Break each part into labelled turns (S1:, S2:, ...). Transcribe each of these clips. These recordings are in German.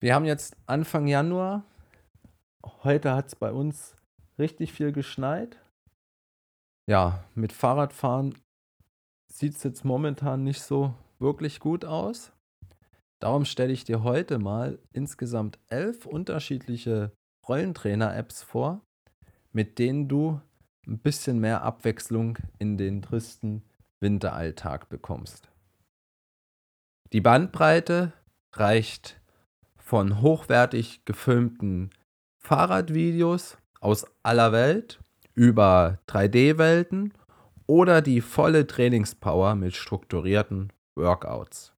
S1: Wir haben jetzt Anfang Januar. Heute hat es bei uns richtig viel geschneit. Ja, mit Fahrradfahren sieht es jetzt momentan nicht so wirklich gut aus. Darum stelle ich dir heute mal insgesamt elf unterschiedliche Rollentrainer-Apps vor, mit denen du ein bisschen mehr Abwechslung in den tristen Winteralltag bekommst. Die Bandbreite reicht von hochwertig gefilmten Fahrradvideos aus aller Welt über 3D-Welten oder die volle Trainingspower mit strukturierten Workouts.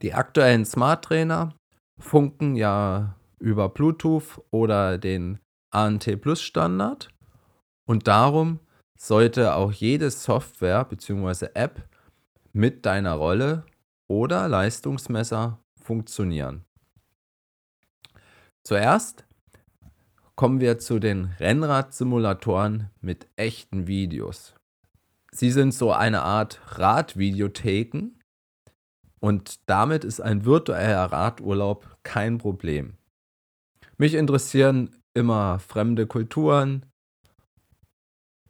S1: Die aktuellen Smart Trainer funken ja über Bluetooth oder den ANT Plus Standard und darum sollte auch jede Software bzw. App mit deiner Rolle oder Leistungsmesser funktionieren. Zuerst kommen wir zu den Rennradsimulatoren mit echten Videos. Sie sind so eine Art Radvideotheken und damit ist ein virtueller Radurlaub kein Problem. Mich interessieren immer fremde Kulturen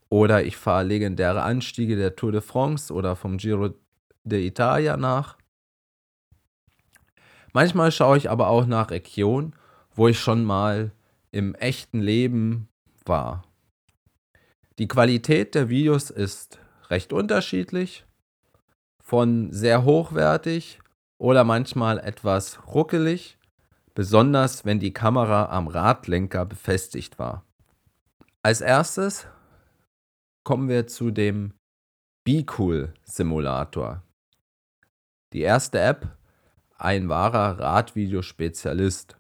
S1: oder ich fahre legendäre Anstiege der Tour de France oder vom Giro d'Italia nach. Manchmal schaue ich aber auch nach Regionen, wo ich schon mal im echten Leben war. Die Qualität der Videos ist recht unterschiedlich, von sehr hochwertig oder manchmal etwas ruckelig, besonders wenn die Kamera am Radlenker befestigt war. Als erstes kommen wir zu dem BeCool Simulator. Die erste App, ein wahrer Radvideospezialist.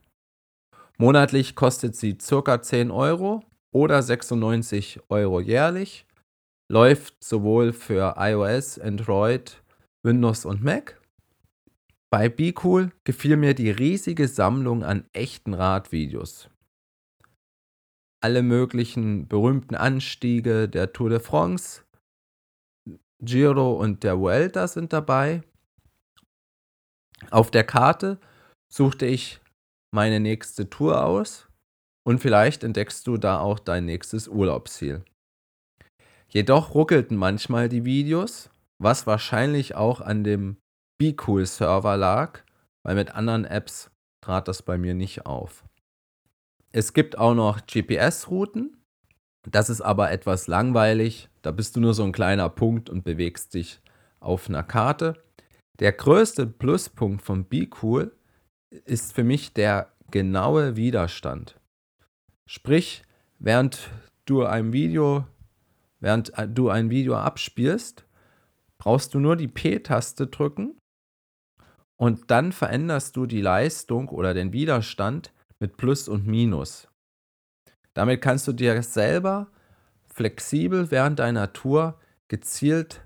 S1: Monatlich kostet sie ca. 10 Euro oder 96 Euro jährlich. Läuft sowohl für iOS, Android, Windows und Mac. Bei BeCool gefiel mir die riesige Sammlung an echten Radvideos. Alle möglichen berühmten Anstiege der Tour de France, Giro und der Vuelta sind dabei. Auf der Karte suchte ich meine nächste Tour aus und vielleicht entdeckst du da auch dein nächstes Urlaubsziel. Jedoch ruckelten manchmal die Videos, was wahrscheinlich auch an dem BeCool-Server lag, weil mit anderen Apps trat das bei mir nicht auf. Es gibt auch noch GPS-Routen. Das ist aber etwas langweilig. Da bist du nur so ein kleiner Punkt und bewegst dich auf einer Karte. Der größte Pluspunkt von BeCool ist für mich der genaue Widerstand. Sprich, während du ein Video, während du ein Video abspielst, brauchst du nur die P-Taste drücken und dann veränderst du die Leistung oder den Widerstand mit Plus und Minus. Damit kannst du dir selber flexibel während deiner Tour gezielt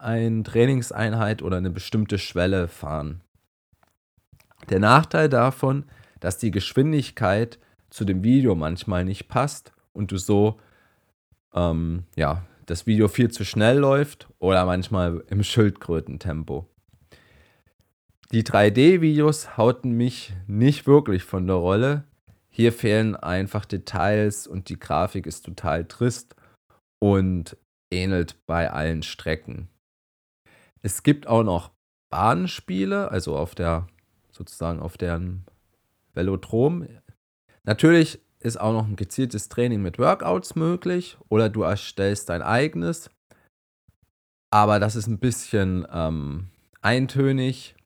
S1: eine Trainingseinheit oder eine bestimmte Schwelle fahren. Der Nachteil davon, dass die Geschwindigkeit zu dem Video manchmal nicht passt und du so ähm, ja, das Video viel zu schnell läuft oder manchmal im Schildkrötentempo. Die 3D-Videos hauten mich nicht wirklich von der Rolle. Hier fehlen einfach Details und die Grafik ist total trist und ähnelt bei allen Strecken. Es gibt auch noch Bahnspiele, also auf der sozusagen auf deren Velodrom. Natürlich ist auch noch ein gezieltes Training mit Workouts möglich oder du erstellst dein eigenes. Aber das ist ein bisschen ähm, eintönig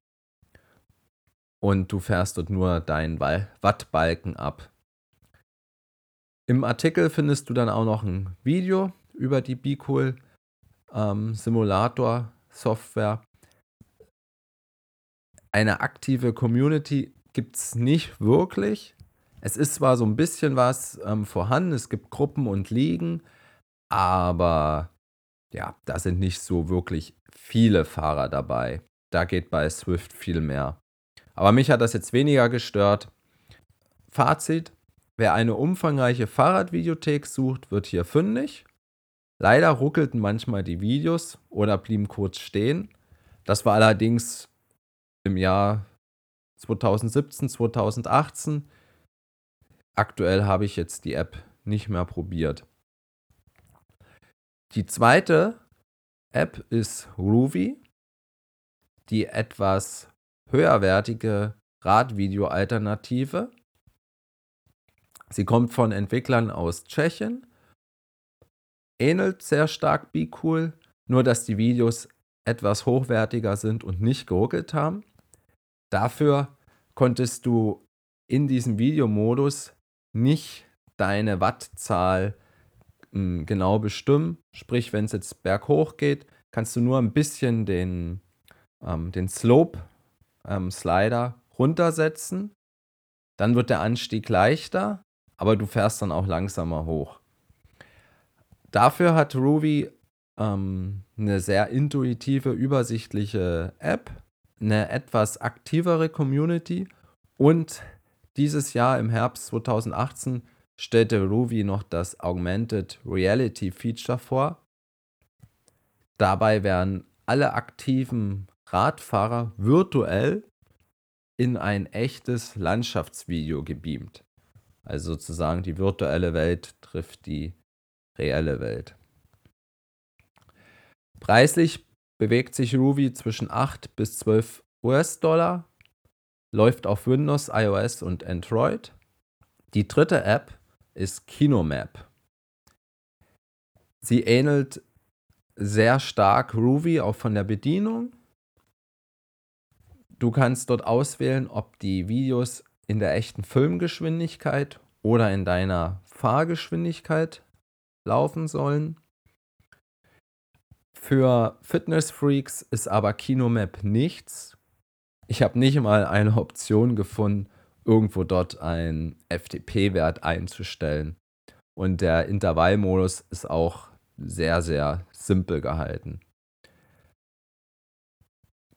S1: und du fährst dort nur deinen Wattbalken ab. Im Artikel findest du dann auch noch ein Video über die BeCool ähm, Simulator Software. Eine aktive Community gibt es nicht wirklich. Es ist zwar so ein bisschen was ähm, vorhanden, es gibt Gruppen und Ligen, aber ja, da sind nicht so wirklich viele Fahrer dabei. Da geht bei Swift viel mehr. Aber mich hat das jetzt weniger gestört. Fazit: Wer eine umfangreiche Fahrradvideothek sucht, wird hier fündig. Leider ruckelten manchmal die Videos oder blieben kurz stehen. Das war allerdings im Jahr 2017, 2018. Aktuell habe ich jetzt die App nicht mehr probiert. Die zweite App ist Ruby, die etwas höherwertige Radvideo-Alternative. Sie kommt von Entwicklern aus Tschechien, ähnelt sehr stark BeCool, nur dass die Videos etwas hochwertiger sind und nicht geruckelt haben. Dafür konntest du in diesem Videomodus nicht deine Wattzahl hm, genau bestimmen. Sprich, wenn es jetzt berghoch geht, kannst du nur ein bisschen den, ähm, den Slope ähm, Slider runtersetzen. Dann wird der Anstieg leichter, aber du fährst dann auch langsamer hoch. Dafür hat Ruby ähm, eine sehr intuitive, übersichtliche App, eine etwas aktivere Community und dieses Jahr im Herbst 2018 stellte Ruby noch das Augmented Reality Feature vor. Dabei werden alle aktiven Radfahrer virtuell in ein echtes Landschaftsvideo gebeamt. Also sozusagen die virtuelle Welt trifft die reelle Welt. Preislich bewegt sich Ruby zwischen 8 bis 12 US-Dollar, läuft auf Windows, iOS und Android. Die dritte App ist Kinomap. Sie ähnelt sehr stark Ruby auch von der Bedienung. Du kannst dort auswählen, ob die Videos in der echten Filmgeschwindigkeit oder in deiner Fahrgeschwindigkeit laufen sollen. Für Fitness-Freaks ist aber Kinomap nichts. Ich habe nicht mal eine Option gefunden, irgendwo dort einen FTP-Wert einzustellen. Und der Intervallmodus ist auch sehr, sehr simpel gehalten.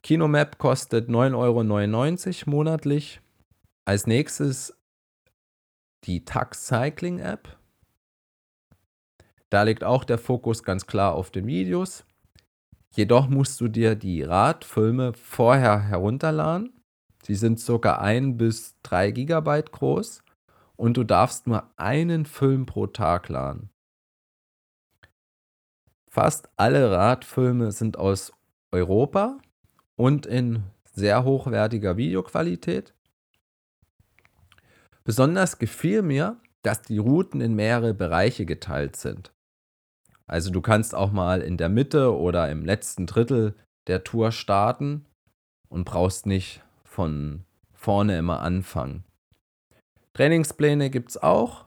S1: Kinomap kostet 9,99 Euro monatlich. Als nächstes die Tux Cycling App. Da liegt auch der Fokus ganz klar auf den Videos. Jedoch musst du dir die Radfilme vorher herunterladen Sie sind ca. 1 bis 3 GB groß und du darfst nur einen Film pro Tag laden. Fast alle Radfilme sind aus Europa und in sehr hochwertiger Videoqualität. Besonders gefiel mir, dass die Routen in mehrere Bereiche geteilt sind. Also du kannst auch mal in der Mitte oder im letzten Drittel der Tour starten und brauchst nicht von vorne immer anfangen. Trainingspläne gibt es auch,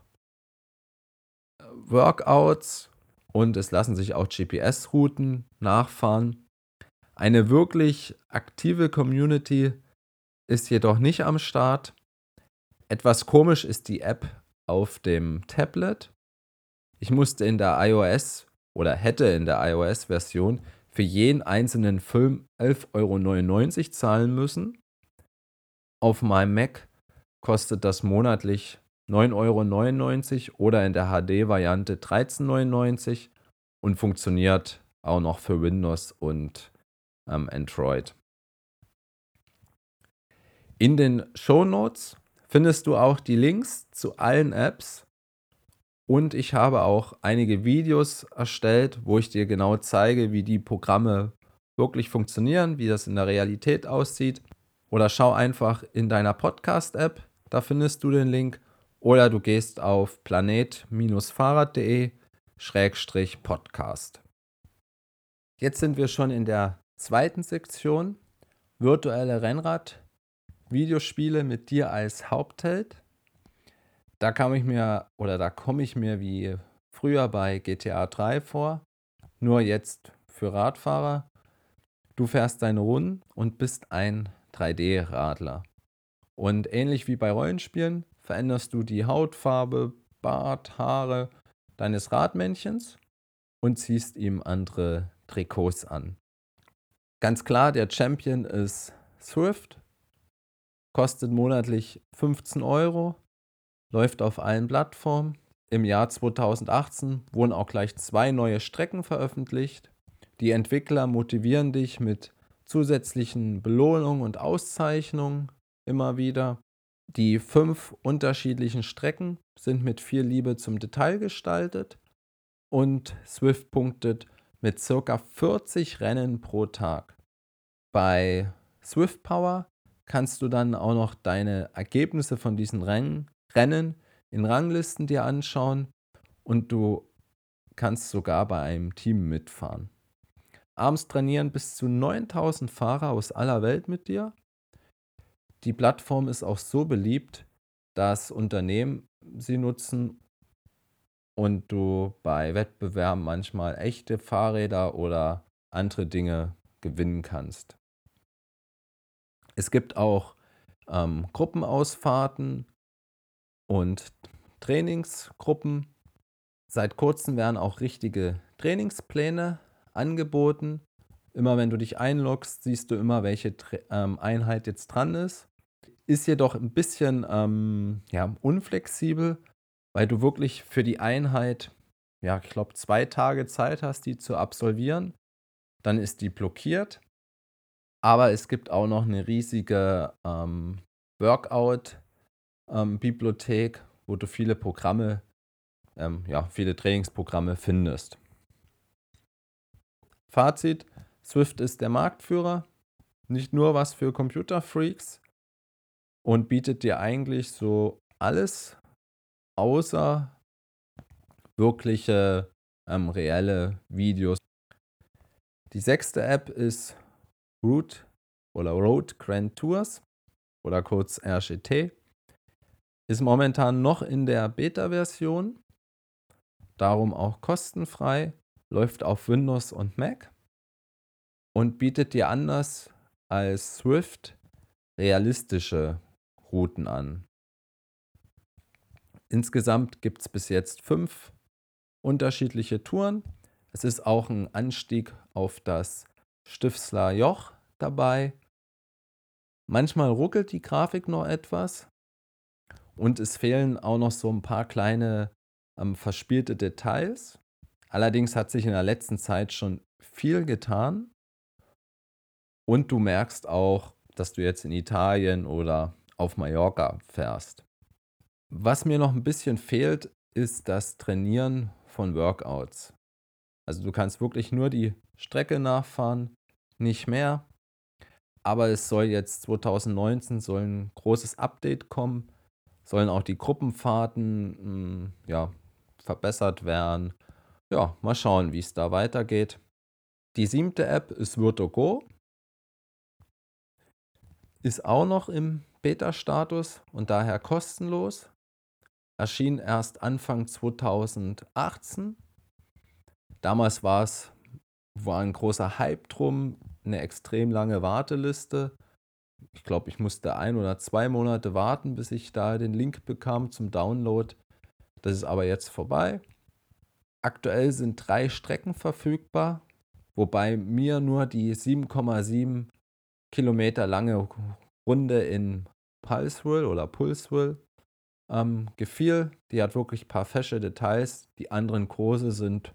S1: Workouts und es lassen sich auch GPS-Routen nachfahren. Eine wirklich aktive Community ist jedoch nicht am Start. Etwas komisch ist die App auf dem Tablet. Ich musste in der iOS oder hätte in der iOS-Version für jeden einzelnen Film 11,99 Euro zahlen müssen. Auf meinem Mac kostet das monatlich 9,99 Euro oder in der HD-Variante 13,99 Euro und funktioniert auch noch für Windows und ähm, Android. In den Show Notes findest du auch die Links zu allen Apps und ich habe auch einige Videos erstellt, wo ich dir genau zeige, wie die Programme wirklich funktionieren, wie das in der Realität aussieht. Oder schau einfach in deiner Podcast-App, da findest du den Link. Oder du gehst auf planet-fahrrad.de-podcast. Jetzt sind wir schon in der zweiten Sektion. Virtuelle Rennrad-Videospiele mit dir als Hauptheld. Da kam ich mir oder da komme ich mir wie früher bei GTA 3 vor, nur jetzt für Radfahrer. Du fährst deine Runden und bist ein 3D-Radler. Und ähnlich wie bei Rollenspielen veränderst du die Hautfarbe, Bart, Haare deines Radmännchens und ziehst ihm andere Trikots an. Ganz klar, der Champion ist Swift, kostet monatlich 15 Euro, läuft auf allen Plattformen. Im Jahr 2018 wurden auch gleich zwei neue Strecken veröffentlicht. Die Entwickler motivieren dich mit zusätzlichen Belohnungen und Auszeichnungen immer wieder. Die fünf unterschiedlichen Strecken sind mit viel Liebe zum Detail gestaltet und Swift punktet mit circa 40 Rennen pro Tag. Bei Swift Power kannst du dann auch noch deine Ergebnisse von diesen Rennen, Rennen in Ranglisten dir anschauen und du kannst sogar bei einem Team mitfahren. Abends trainieren bis zu 9000 Fahrer aus aller Welt mit dir. Die Plattform ist auch so beliebt, dass Unternehmen sie nutzen und du bei Wettbewerben manchmal echte Fahrräder oder andere Dinge gewinnen kannst. Es gibt auch ähm, Gruppenausfahrten und Trainingsgruppen. Seit kurzem werden auch richtige Trainingspläne angeboten. Immer wenn du dich einloggst, siehst du immer, welche ähm, Einheit jetzt dran ist. Ist jedoch ein bisschen ähm, ja, unflexibel, weil du wirklich für die Einheit, ja, ich glaube, zwei Tage Zeit hast, die zu absolvieren. Dann ist die blockiert. Aber es gibt auch noch eine riesige ähm, Workout-Bibliothek, ähm, wo du viele Programme, ähm, ja, viele Trainingsprogramme findest. Fazit: Swift ist der Marktführer, nicht nur was für Computerfreaks und bietet dir eigentlich so alles außer wirkliche ähm, reelle Videos. Die sechste App ist Route oder Road Grand Tours oder kurz RGT. Ist momentan noch in der Beta-Version, darum auch kostenfrei, läuft auf Windows und Mac und bietet dir anders als Swift realistische Routen an. Insgesamt gibt es bis jetzt fünf unterschiedliche Touren. Es ist auch ein Anstieg auf das Stiftsler Joch dabei. Manchmal ruckelt die Grafik noch etwas und es fehlen auch noch so ein paar kleine ähm, verspielte Details. Allerdings hat sich in der letzten Zeit schon viel getan und du merkst auch, dass du jetzt in Italien oder auf Mallorca fährst. Was mir noch ein bisschen fehlt, ist das Trainieren von Workouts. Also du kannst wirklich nur die Strecke nachfahren, nicht mehr. Aber es soll jetzt 2019 soll ein großes Update kommen, sollen auch die Gruppenfahrten mh, hm, ja, verbessert werden. Ja, mal schauen, wie es da weitergeht. Die siebte App ist VirtuGo. Ist auch noch im Beta-Status und daher kostenlos erschien erst Anfang 2018. Damals war es war ein großer Hype drum, eine extrem lange Warteliste. Ich glaube, ich musste ein oder zwei Monate warten, bis ich da den Link bekam zum Download. Das ist aber jetzt vorbei. Aktuell sind drei Strecken verfügbar, wobei mir nur die 7,7 Kilometer lange Runde in Pulseville oder Pulseville ähm, gefiel. Die hat wirklich ein paar fesche Details. Die anderen Kurse sind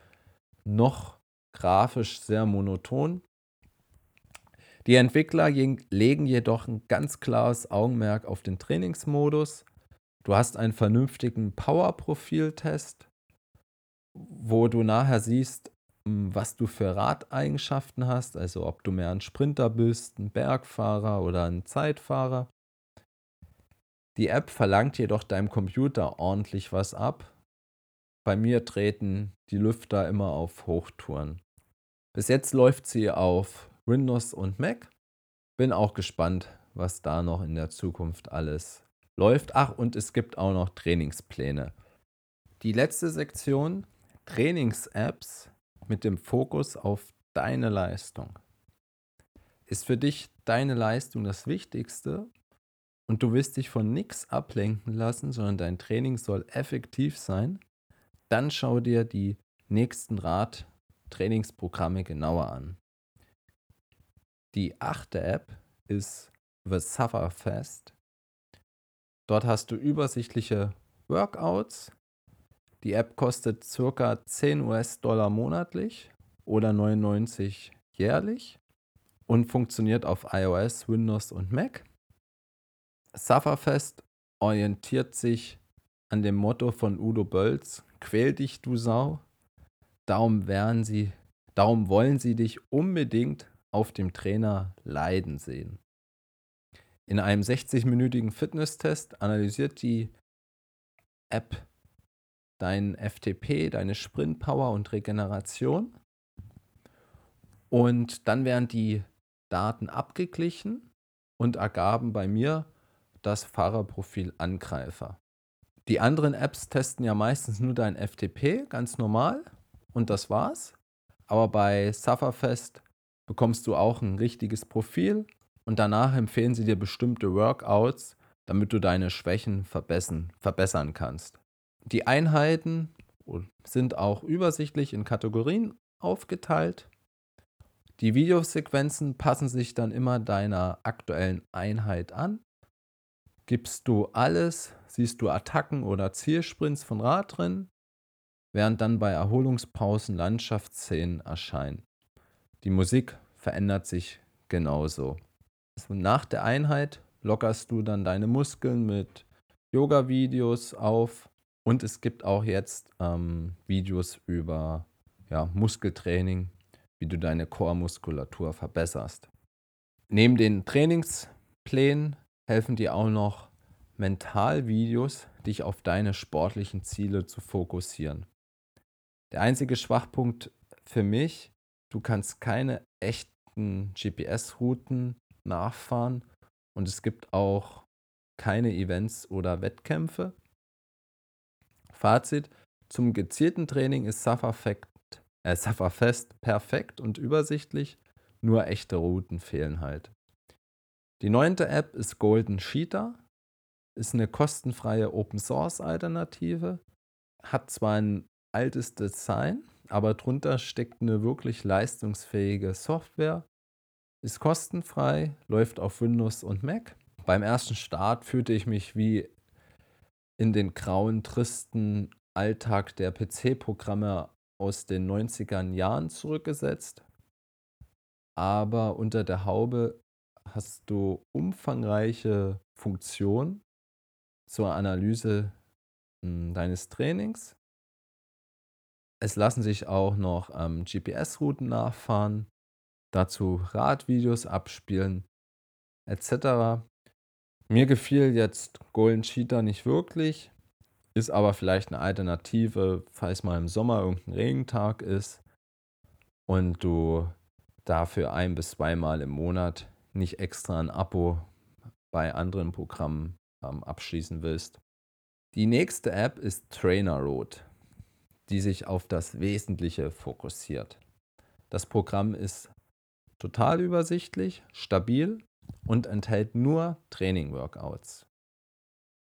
S1: noch grafisch sehr monoton. Die Entwickler legen jedoch ein ganz klares Augenmerk auf den Trainingsmodus. Du hast einen vernünftigen Power-Profil-Test, wo du nachher siehst, was du für Radeigenschaften hast, also ob du mehr ein Sprinter bist, ein Bergfahrer oder ein Zeitfahrer. Die App verlangt jedoch deinem Computer ordentlich was ab. Bei mir treten die Lüfter immer auf Hochtouren. Bis jetzt läuft sie auf Windows und Mac. Bin auch gespannt, was da noch in der Zukunft alles läuft. Ach, und es gibt auch noch Trainingspläne. Die letzte Sektion, Trainings-Apps mit dem Fokus auf deine Leistung. Ist für dich deine Leistung das Wichtigste und du willst dich von nichts ablenken lassen, sondern dein Training soll effektiv sein, dann schau dir die nächsten Rad-Trainingsprogramme genauer an. Die achte App ist The Sufferfest. Dort hast du übersichtliche Workouts. Die App kostet ca. 10 US-Dollar monatlich oder 99 jährlich und funktioniert auf iOS, Windows und Mac. Sufferfest orientiert sich an dem Motto von Udo Bölz: Quäl dich, du Sau. Darum, sie, darum wollen sie dich unbedingt auf dem Trainer leiden sehen. In einem 60-minütigen Fitnesstest analysiert die App deinen FTP, deine Sprintpower und Regeneration. Und dann werden die Daten abgeglichen und ergaben bei mir das Fahrerprofil Angreifer. Die anderen Apps testen ja meistens nur dein FTP, ganz normal, und das war's. Aber bei Sufferfest bekommst du auch ein richtiges Profil und danach empfehlen sie dir bestimmte Workouts, damit du deine Schwächen verbessern, verbessern kannst. Die Einheiten sind auch übersichtlich in Kategorien aufgeteilt. Die Videosequenzen passen sich dann immer deiner aktuellen Einheit an. Gibst du alles, siehst du Attacken oder Zielsprints von Rad drin, während dann bei Erholungspausen Landschaftsszenen erscheinen. Die Musik verändert sich genauso. Nach der Einheit lockerst du dann deine Muskeln mit Yoga-Videos auf und es gibt auch jetzt ähm, Videos über ja, Muskeltraining, wie du deine Core-Muskulatur verbesserst. Neben den Trainingsplänen helfen dir auch noch Mentalvideos, dich auf deine sportlichen Ziele zu fokussieren. Der einzige Schwachpunkt für mich, du kannst keine echten GPS-Routen nachfahren und es gibt auch keine Events oder Wettkämpfe. Fazit: Zum gezielten Training ist Sufferfest äh, Sufferfest perfekt und übersichtlich, nur echte Routen fehlen halt. Die neunte App ist Golden Cheetah, ist eine kostenfreie Open Source Alternative, hat zwar ein altes Design, aber drunter steckt eine wirklich leistungsfähige Software, ist kostenfrei, läuft auf Windows und Mac. Beim ersten Start fühlte ich mich wie in den grauen, tristen Alltag der PC-Programme aus den 90er Jahren zurückgesetzt. Aber unter der Haube hast du umfangreiche Funktionen zur Analyse hm, deines Trainings. Es lassen sich auch noch ähm, GPS-Routen nachfahren, dazu Radvideos abspielen, etc. Mir gefiel jetzt Golden Cheetah nicht wirklich. Ist aber vielleicht eine Alternative, falls mal im Sommer irgendein Regentag ist und du dafür ein bis zweimal im Monat nicht extra ein Abo bei anderen Programmen ähm, abschließen willst. Die nächste App ist Trainer Road, die sich auf das Wesentliche fokussiert. Das Programm ist total übersichtlich, stabil und enthält nur Training-Workouts.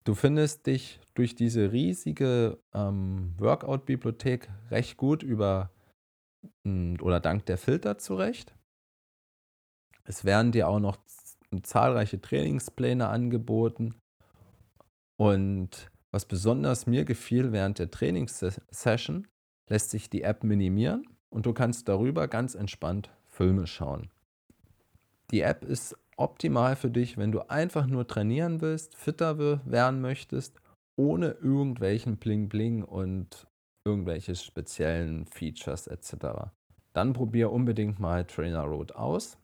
S1: Du findest dich durch diese riesige ähm, Workout-Bibliothek recht gut über hm, oder dank der Filter zurecht. Es werden dir auch noch zahlreiche Trainingspläne angeboten. Und was besonders mir gefiel während der Trainingssession, lässt sich die App minimieren und du kannst darüber ganz entspannt Filme schauen. Die App ist optimal für dich, wenn du einfach nur trainieren willst, fitter werden möchtest, ohne irgendwelchen Bling-Bling und irgendwelche speziellen Features etc. Dann probier unbedingt mal Trainer Road aus.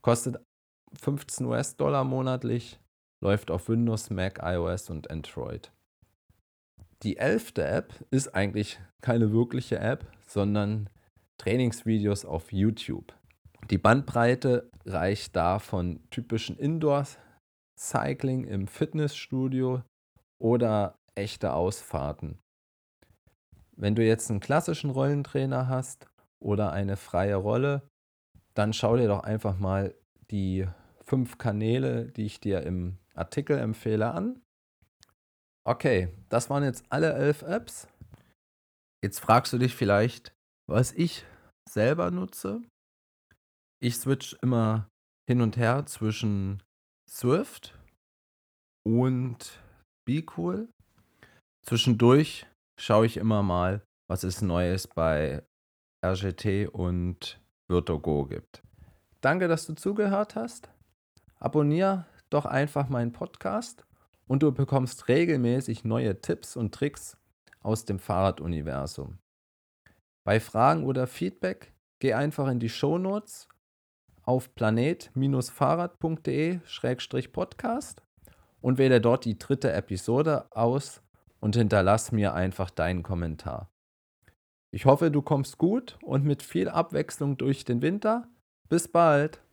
S1: Kostet 15 US-Dollar monatlich, läuft auf Windows, Mac, iOS und Android. Die elfte App ist eigentlich keine wirkliche App, sondern Trainingsvideos auf YouTube. Die Bandbreite reicht da von typischen Indoor-Cycling im Fitnessstudio oder echte Ausfahrten. Wenn du jetzt einen klassischen Rollentrainer hast oder eine freie Rolle, dann schau dir doch einfach mal die fünf Kanäle, die ich dir im Artikel empfehle, an. Okay, das waren jetzt alle elf Apps. Jetzt fragst du dich vielleicht, was ich selber nutze ich switch immer hin und her zwischen Swift und BeCool. Zwischendurch schaue ich immer mal, was es Neues bei RGT und VirtuGo gibt. Danke, dass du zugehört hast. Abonniere doch einfach meinen Podcast und du bekommst regelmäßig neue Tipps und Tricks aus dem Fahrraduniversum. Bei Fragen oder Feedback geh einfach in die Shownotes auf planet-fahrrad.de-podcast und wähle dort die dritte Episode aus und hinterlass mir einfach deinen Kommentar. Ich hoffe, du kommst gut und mit viel Abwechslung durch den Winter. Bis bald!